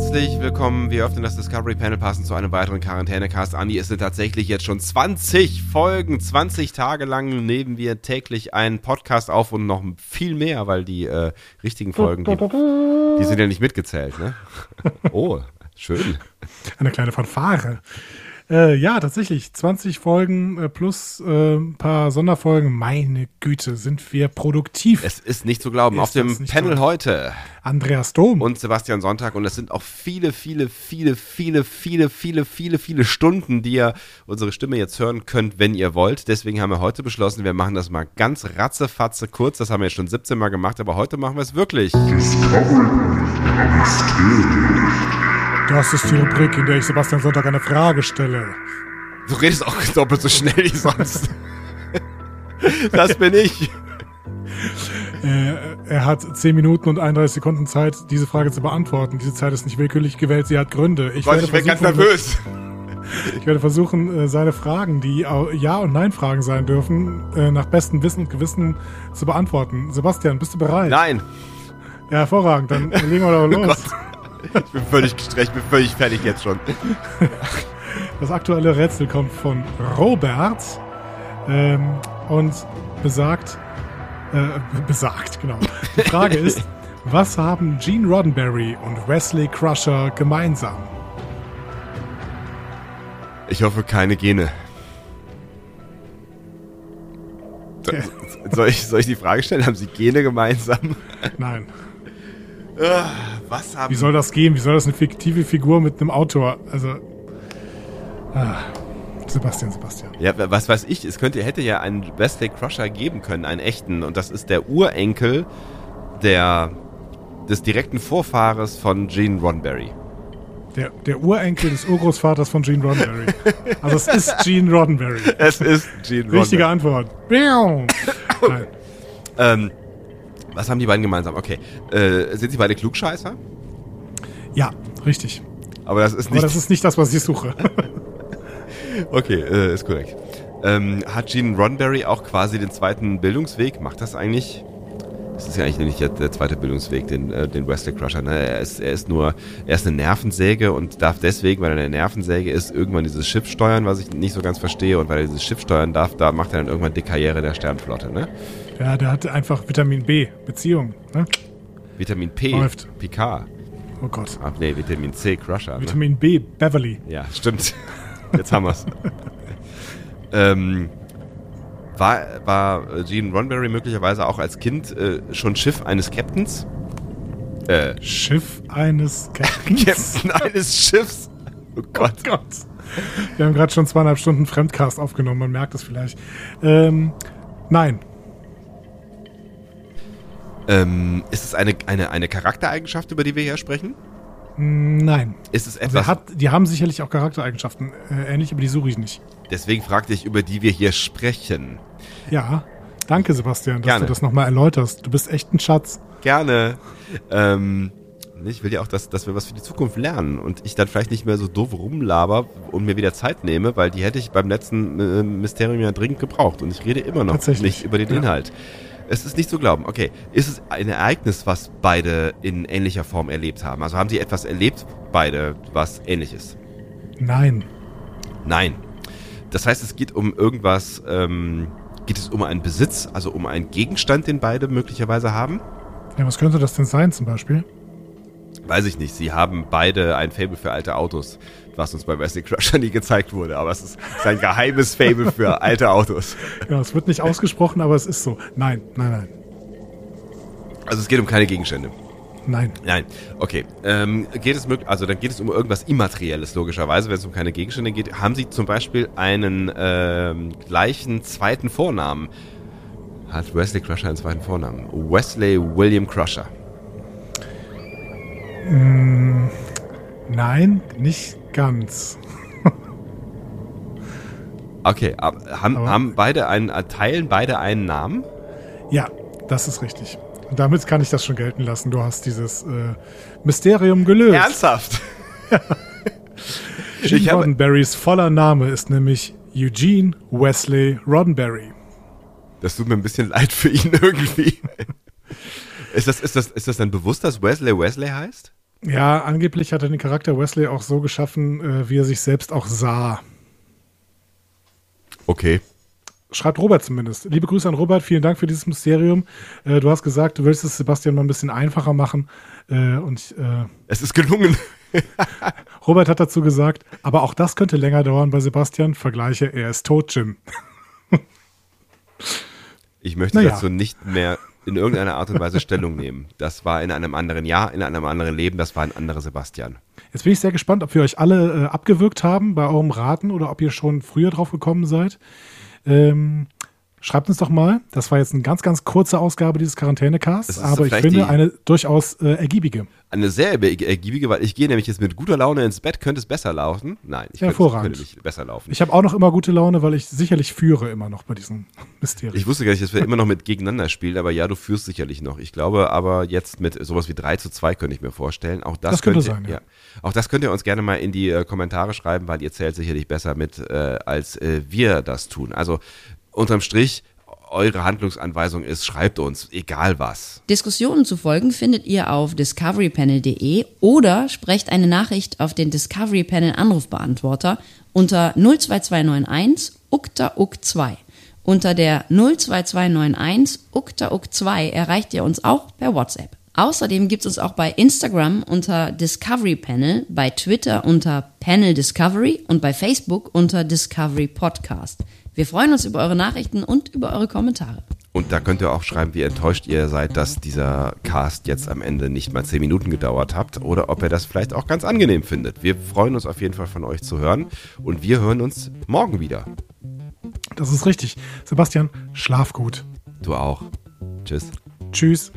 Herzlich willkommen. Wir öffnen das Discovery Panel passend zu einem weiteren Quarantänecast. Andi, es sind tatsächlich jetzt schon 20 Folgen. 20 Tage lang nehmen wir täglich einen Podcast auf und noch viel mehr, weil die äh, richtigen Folgen, die, die sind ja nicht mitgezählt. Ne? Oh, schön. Eine kleine Fanfare. Äh, ja, tatsächlich. 20 Folgen äh, plus äh, ein paar Sonderfolgen. Meine Güte, sind wir produktiv. Es ist nicht zu glauben. Ist Auf dem Panel heute Andreas Dom. und Sebastian Sonntag und es sind auch viele, viele, viele, viele, viele, viele, viele, viele Stunden, die ihr unsere Stimme jetzt hören könnt, wenn ihr wollt. Deswegen haben wir heute beschlossen, wir machen das mal ganz ratzefatze kurz. Das haben wir jetzt schon 17 Mal gemacht, aber heute machen wir es wirklich. Das ist die Rubrik, in der ich Sebastian Sonntag eine Frage stelle. Du redest auch doppelt so schnell wie sonst. Das bin ich. Äh, er hat 10 Minuten und 31 Sekunden Zeit, diese Frage zu beantworten. Diese Zeit ist nicht willkürlich gewählt, sie hat Gründe. Ich, Gott, werde, ich bin ganz versuchen, nervös. ich werde versuchen, äh, seine Fragen, die Ja- und Nein-Fragen sein dürfen, äh, nach bestem Wissen und Gewissen zu beantworten. Sebastian, bist du bereit? Nein, Ja, hervorragend. Dann legen wir doch los. ich bin völlig gestresst, ich bin völlig fertig jetzt schon. Das aktuelle Rätsel kommt von Robert ähm, und besagt, äh, besagt, genau. Die Frage ist, was haben Gene Roddenberry und Wesley Crusher gemeinsam? Ich hoffe, keine Gene. So- Soll ich, soll ich die Frage stellen? Haben Sie Gene gemeinsam? Nein. Was haben Wie soll das gehen? Wie soll das eine fiktive Figur mit einem Autor? Also. Ah, Sebastian, Sebastian. Ja, was weiß ich, es könnte, hätte ja einen Wesley Crusher geben können, einen echten. Und das ist der Urenkel der, des direkten Vorfahres von Gene Roddenberry. Der, der Urenkel des Urgroßvaters von Gene Roddenberry. Also es ist Gene Roddenberry. Es ist Gene Richtige Roddenberry. Antwort. Miau. Nein. Ähm, was haben die beiden gemeinsam? Okay. Äh, sind sie beide Klugscheißer? Ja, richtig. Aber das ist Aber nicht. das ist nicht das, was ich suche. okay, äh, ist korrekt. Ähm, hat Gene Roddenberry auch quasi den zweiten Bildungsweg? Macht das eigentlich? Das ist ja eigentlich nicht der, der zweite Bildungsweg, den, äh, den Wesley Crusher. Ne? Er, ist, er ist nur, er ist eine Nervensäge und darf deswegen, weil er eine Nervensäge ist, irgendwann dieses Schiff steuern, was ich nicht so ganz verstehe. Und weil er dieses Schiff steuern darf, da macht er dann irgendwann die Karriere der Sternflotte. Ne? Ja, der hatte einfach Vitamin B, Beziehung. Ne? Vitamin P, Läuft. Picard. Oh Gott. Ach nee, Vitamin C, Crusher. Ne? Vitamin B, Beverly. Ja, stimmt. Jetzt haben wir's. ähm, war, war Gene Roddenberry möglicherweise auch als Kind äh, schon Schiff eines Captains? Äh, Schiff eines Captains. Captain eines Schiffs? Oh Gott. Oh Gott. Wir haben gerade schon zweieinhalb Stunden Fremdcast aufgenommen, man merkt es vielleicht. Ähm, nein. Ähm, ist es eine, eine, eine Charaktereigenschaft, über die wir hier sprechen? Nein. Ist es etwas, hat, die haben sicherlich auch Charaktereigenschaften äh, ähnlich, aber die suche ich nicht. deswegen fragte ich, über die wir hier sprechen. Ja. Danke, Sebastian, dass Gerne. du das nochmal erläuterst. Du bist echt ein Schatz. Gerne. Ähm, ich will ja auch, dass, dass wir was für die Zukunft lernen und ich dann vielleicht nicht mehr so doof rumlaber und mir wieder Zeit nehme, weil die hätte ich beim letzten äh, Mysterium ja dringend gebraucht und ich rede immer noch nicht über den Ja. Inhalt. Es ist nicht zu glauben. Okay, ist es ein Ereignis, was beide in ähnlicher Form erlebt haben? Also haben sie etwas erlebt, beide, was ähnlich ist? Nein. Nein. Das heißt, es geht um irgendwas, ähm, geht es um einen Besitz, also um einen Gegenstand, den beide möglicherweise haben? Ja, was könnte das denn sein zum Beispiel? Weiß ich nicht. Sie haben beide ein Fable für alte Autos, was uns bei Wesley Crusher nie gezeigt wurde. Aber es ist sein geheimes Fable für alte Autos. Ja, es wird nicht ausgesprochen, aber es ist so. Nein, nein, nein. Also es geht um keine Gegenstände. Nein. Nein. Okay. Ähm, geht es mög also dann geht es um irgendwas Immaterielles logischerweise, wenn es um keine Gegenstände geht. Haben Sie zum Beispiel einen ähm, gleichen zweiten Vornamen? Hat Wesley Crusher einen zweiten Vornamen? Wesley William Crusher. Mm, Nein, nicht ganz. Okay, ab, haben, Aber- haben beide einen, äh, teilen beide einen Namen? Ja, das ist richtig. Und damit kann ich das schon gelten lassen. Du hast dieses äh, Mysterium gelöst. Ernsthaft? Gene Ich habe- Roddenberrys voller Name ist nämlich Eugene Wesley Roddenberry. Das tut mir ein bisschen leid für ihn irgendwie. ist, das, ist, das, ist das dann bewusst, dass Wesley Wesley heißt? Ja, angeblich hat er den Charakter Wesley auch so geschaffen, äh, wie er sich selbst auch sah. Okay. Schreibt Robert zumindest. Liebe Grüße an Robert, vielen Dank für dieses Mysterium. Äh, du hast gesagt, du willst es Sebastian mal ein bisschen einfacher machen. Äh, und äh, Es ist gelungen. Robert hat dazu gesagt, aber auch das könnte länger dauern bei Sebastian. Vergleiche, er ist tot, Jim. Ich möchte Naja. dazu nicht mehr in irgendeiner Art und Weise Stellung nehmen. Das war in einem anderen Jahr, in einem anderen Leben, das war ein anderer Sebastian. Jetzt bin ich sehr gespannt, ob wir euch alle äh, abgewürgt haben bei eurem Raten oder ob ihr schon früher drauf gekommen seid. Ähm, schreibt uns doch mal. Das war jetzt eine ganz, ganz kurze Ausgabe dieses Es Quarantänecasts, aber ich finde eine durchaus äh, ergiebige. Eine sehr erg- ergiebige, weil ich gehe nämlich jetzt mit guter Laune ins Bett. Könnte es besser laufen? Nein, ich Hervorragend. könnte nicht besser laufen. Ich habe auch noch immer gute Laune, weil ich sicherlich führe immer noch bei diesem Mysterium. Ich wusste gar nicht, dass wir immer noch mit gegeneinander spielen, aber ja, du führst sicherlich noch. Ich glaube aber jetzt mit sowas wie 3 zu 2 könnte ich mir vorstellen. Auch das, Das könnte könnt ihr, sein, ja. Auch das könnt ihr uns gerne mal in die äh, Kommentare schreiben, weil ihr zählt sicherlich besser mit, äh, als äh, wir das tun. Also unterm Strich, eure Handlungsanweisung ist, schreibt uns, egal was. Diskussionen zu folgen findet ihr auf discoverypanel.de oder sprecht eine Nachricht auf den Discovery Panel Anrufbeantworter unter 02291 ukta uk 2. Unter der 02291 ukta uk 2 erreicht ihr uns auch per WhatsApp. Außerdem gibt es uns auch bei Instagram unter Discovery Panel, bei Twitter unter Panel Discovery und bei Facebook unter Discovery Podcast. Wir freuen uns über eure Nachrichten und über eure Kommentare. Und da könnt ihr auch schreiben, wie enttäuscht ihr seid, dass dieser Cast jetzt am Ende nicht mal 10 Minuten gedauert hat oder ob ihr das vielleicht auch ganz angenehm findet. Wir freuen uns auf jeden Fall von euch zu hören und wir hören uns morgen wieder. Das ist richtig. Sebastian, schlaf gut. Du auch. Tschüss. Tschüss.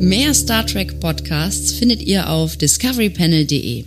Mehr Star Trek Podcasts findet ihr auf discoverypanel.de.